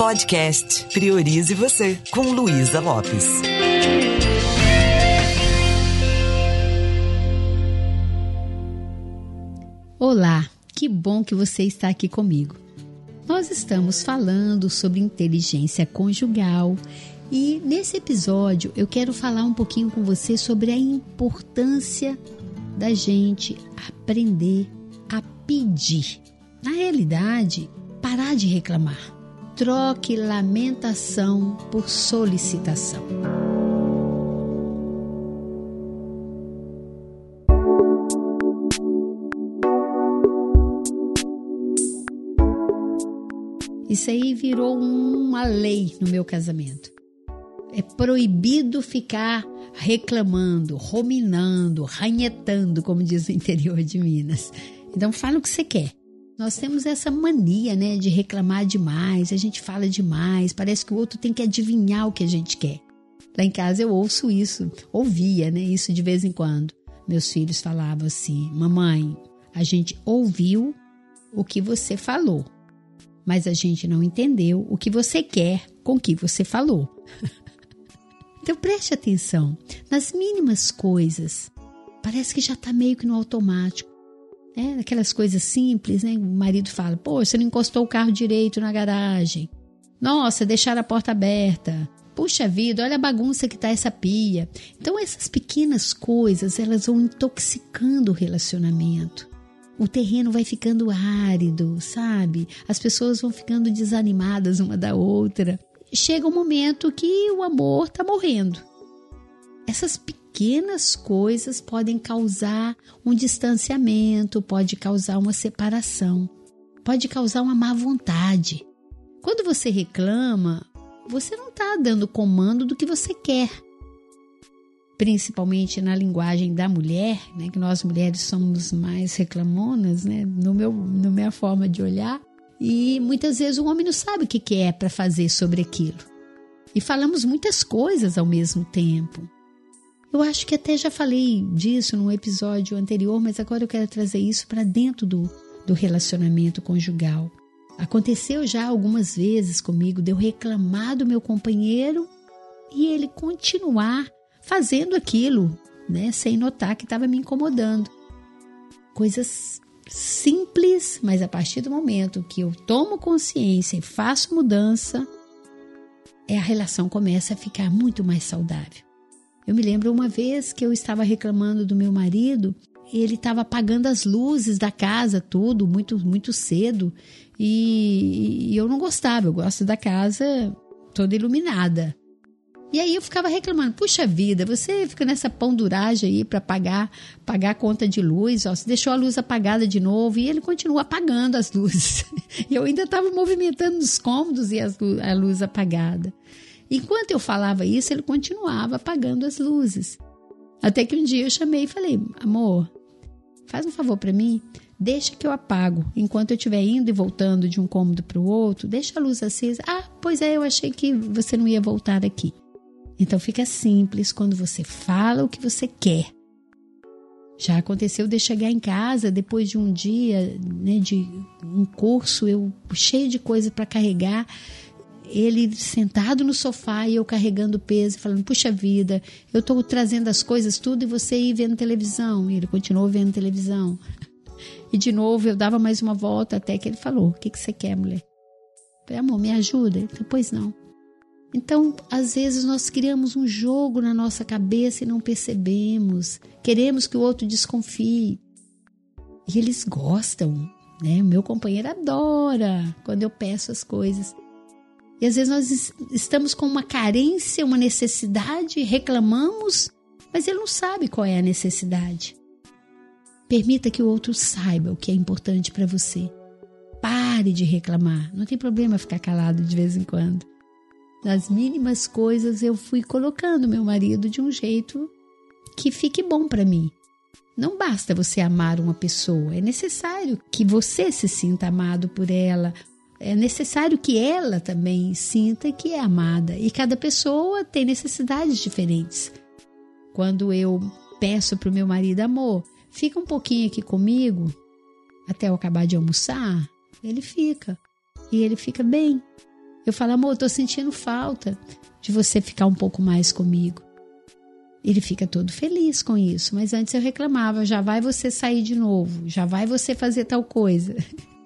Podcast Priorize Você, com Luísa Lopes. Olá, que bom que você está aqui comigo. Nós estamos falando sobre inteligência conjugal e nesse episódio eu quero falar um pouquinho com você sobre a importância da gente aprender a pedir. Na realidade, parar de reclamar. Troque lamentação por solicitação. Isso aí virou uma lei no meu casamento. É proibido ficar reclamando, ruminando, ranhetando, como diz o interior de Minas. Então fala o que você quer. Nós temos essa mania, né, de reclamar demais, a gente fala demais, parece que o outro tem que adivinhar o que a gente quer. Lá em casa eu ouço isso, ouvia, né, isso de vez em quando. Meus filhos falavam assim: "Mamãe, a gente ouviu o que você falou, mas a gente não entendeu o que você quer com o que você falou." então preste atenção nas mínimas coisas. Parece que já está meio que no automático. É, aquelas coisas simples, né? O marido fala: Pô, você não encostou o carro direito na garagem. Nossa, deixaram a porta aberta. Puxa vida, olha a bagunça que tá essa pia. Então, essas pequenas coisas, elas vão intoxicando o relacionamento. O terreno vai ficando árido, sabe? As pessoas vão ficando desanimadas uma da outra. Chega um momento que o amor tá morrendo. Essas pequenas pequenas coisas podem causar um distanciamento, pode causar uma separação, pode causar uma má vontade. Quando você reclama, você não está dando comando do que você quer. Principalmente na linguagem da mulher, né, que nós mulheres somos mais reclamonas, né, no meu, na minha forma de olhar. E muitas vezes o homem não sabe o que, é para fazer sobre aquilo. E falamos muitas coisas ao mesmo tempo. Eu acho que até já falei disso num episódio anterior, mas agora eu quero trazer isso para dentro do, do relacionamento conjugal. Aconteceu já algumas vezes comigo de eu reclamar do meu companheiro e ele continuar fazendo aquilo, né, sem notar que estava me incomodando. Coisas simples, mas a partir do momento que eu tomo consciência e faço mudança, é a relação começa a ficar muito mais saudável. Eu me lembro uma vez que eu estava reclamando do meu marido, ele estava apagando as luzes da casa, tudo, muito, muito cedo, e, e eu não gostava, eu gosto da casa toda iluminada. E aí eu ficava reclamando, puxa vida, você fica nessa pão-duragem aí para pagar, pagar a conta de luz, ó, você deixou a luz apagada de novo e ele continua apagando as luzes. e eu ainda estava movimentando os cômodos e as, a luz apagada. Enquanto eu falava isso, ele continuava apagando as luzes. Até que um dia eu chamei e falei: amor, faz um favor para mim, deixa que eu apago. Enquanto eu estiver indo e voltando de um cômodo para o outro, deixa a luz acesa. Ah, pois é, eu achei que você não ia voltar aqui. Então fica simples quando você fala o que você quer. Já aconteceu de chegar em casa depois de um dia né, de um curso, eu cheio de coisa para carregar ele sentado no sofá e eu carregando peso, falando: Puxa vida, eu estou trazendo as coisas tudo e você ir vendo televisão. E ele continuou vendo televisão. E de novo eu dava mais uma volta até que ele falou: O que, que você quer, mulher? Falei, amor, me ajuda? Ele falou, pois não. Então, às vezes nós criamos um jogo na nossa cabeça e não percebemos. Queremos que o outro desconfie. E eles gostam, né? O meu companheiro adora quando eu peço as coisas. E às vezes nós estamos com uma carência, uma necessidade, reclamamos, mas ele não sabe qual é a necessidade. Permita que o outro saiba o que é importante para você. Pare de reclamar. Não tem problema ficar calado de vez em quando. Nas mínimas coisas eu fui colocando meu marido de um jeito que fique bom para mim. Não basta você amar uma pessoa, é necessário que você se sinta amado por ela é necessário que ela também sinta que é amada. E cada pessoa tem necessidades diferentes. Quando eu peço para o meu marido, amor, fica um pouquinho aqui comigo até eu acabar de almoçar, ele fica. E ele fica bem. Eu falo, amor, tô sentindo falta de você ficar um pouco mais comigo. Ele fica todo feliz com isso, mas antes eu reclamava, já vai você sair de novo, já vai você fazer tal coisa.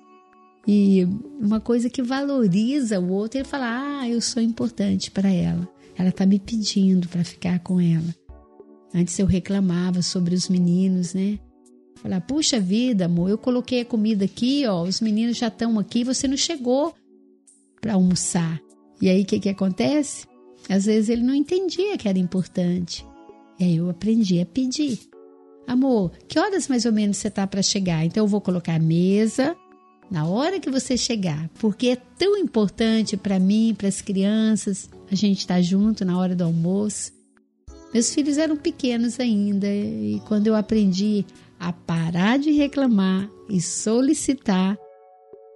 E uma coisa que valoriza o outro, ele fala: "Ah, eu sou importante para ela. Ela tá me pedindo para ficar com ela". Antes eu reclamava sobre os meninos, né? Falar: "Puxa vida, amor, eu coloquei a comida aqui, ó, os meninos já estão aqui, você não chegou para almoçar". E aí o que que acontece? Às vezes ele não entendia que era importante. E aí eu aprendi a pedir. Amor, que horas mais ou menos você tá para chegar? Então eu vou colocar a mesa na hora que você chegar, porque é tão importante para mim, para as crianças, a gente estar tá junto na hora do almoço. Meus filhos eram pequenos ainda e quando eu aprendi a parar de reclamar e solicitar,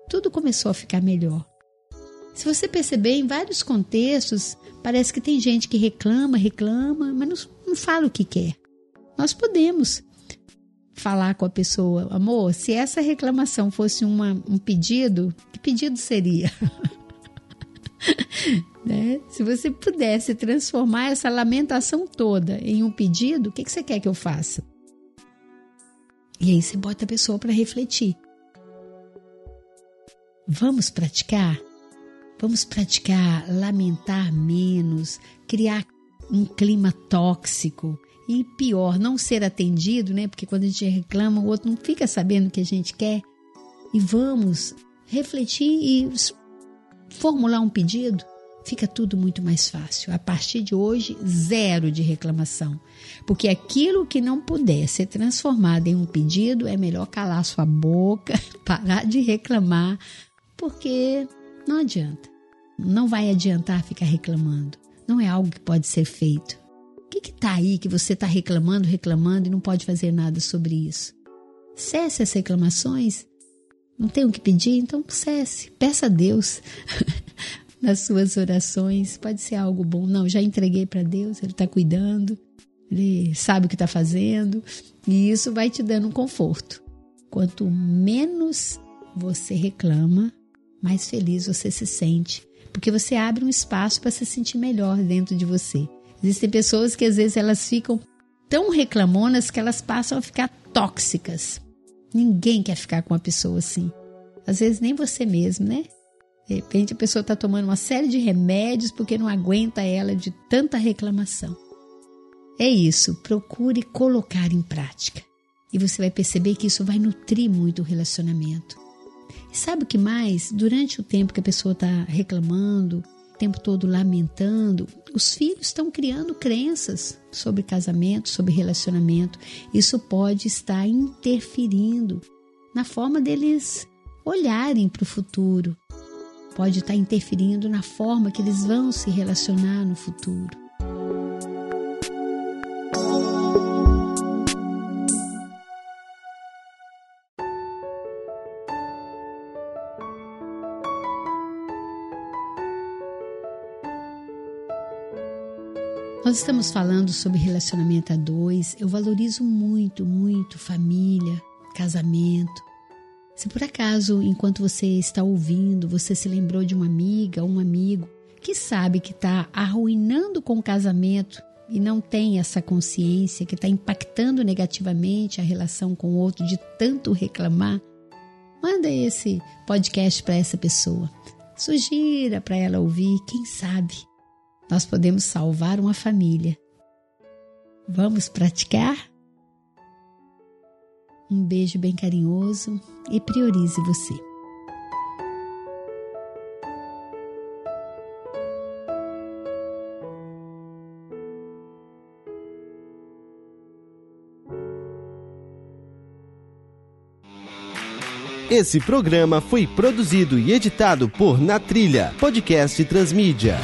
tudo começou a ficar melhor. Se você perceber, em vários contextos, parece que tem gente que reclama, reclama, mas não, não fala o que quer. Nós podemos falar com a pessoa, amor, se essa reclamação fosse uma, um pedido, que pedido seria? né? Se você pudesse transformar essa lamentação toda em um pedido, o que, que você quer que eu faça? E aí você bota a pessoa para refletir. Vamos praticar? Vamos praticar lamentar menos, criar um clima tóxico e pior, não ser atendido, né? Porque quando a gente reclama, o outro não fica sabendo o que a gente quer. E vamos refletir e formular um pedido. Fica tudo muito mais fácil. A partir de hoje, zero de reclamação. Porque aquilo que não puder ser transformado em um pedido, é melhor calar sua boca, parar de reclamar, porque não adianta. Não vai adiantar ficar reclamando. Não é algo que pode ser feito. O que está aí que você está reclamando, reclamando e não pode fazer nada sobre isso? Cesse as reclamações. Não tem o que pedir? Então cesse. Peça a Deus nas suas orações. Pode ser algo bom. Não, já entreguei para Deus, Ele está cuidando, Ele sabe o que está fazendo. E isso vai te dando um conforto. Quanto menos você reclama, mais feliz você se sente, porque você abre um espaço para se sentir melhor dentro de você. Existem pessoas que às vezes elas ficam tão reclamonas que elas passam a ficar tóxicas. Ninguém quer ficar com uma pessoa assim. Às vezes nem você mesmo, né? De repente a pessoa está tomando uma série de remédios porque não aguenta ela de tanta reclamação. É isso, procure colocar em prática. E você vai perceber que isso vai nutrir muito o relacionamento. E sabe o que mais? Durante o tempo que a pessoa está reclamando, o tempo todo lamentando, os filhos estão criando crenças sobre casamento, sobre relacionamento. Isso pode estar interferindo na forma deles olharem para o futuro. Pode estar interferindo na forma que eles vão se relacionar no futuro. Nós estamos falando sobre relacionamento a dois. Eu valorizo muito, muito família, casamento. Se por acaso, enquanto você está ouvindo, você se lembrou de uma amiga ou um amigo que sabe que está arruinando com o casamento e não tem essa consciência, que está impactando negativamente a relação com o outro de tanto reclamar, manda esse podcast para essa pessoa. Sugira para ela ouvir, quem sabe nós podemos salvar uma família. Vamos praticar? Um beijo bem carinhoso e priorize você. Esse programa foi produzido e editado por Na Trilha, podcast Transmídia.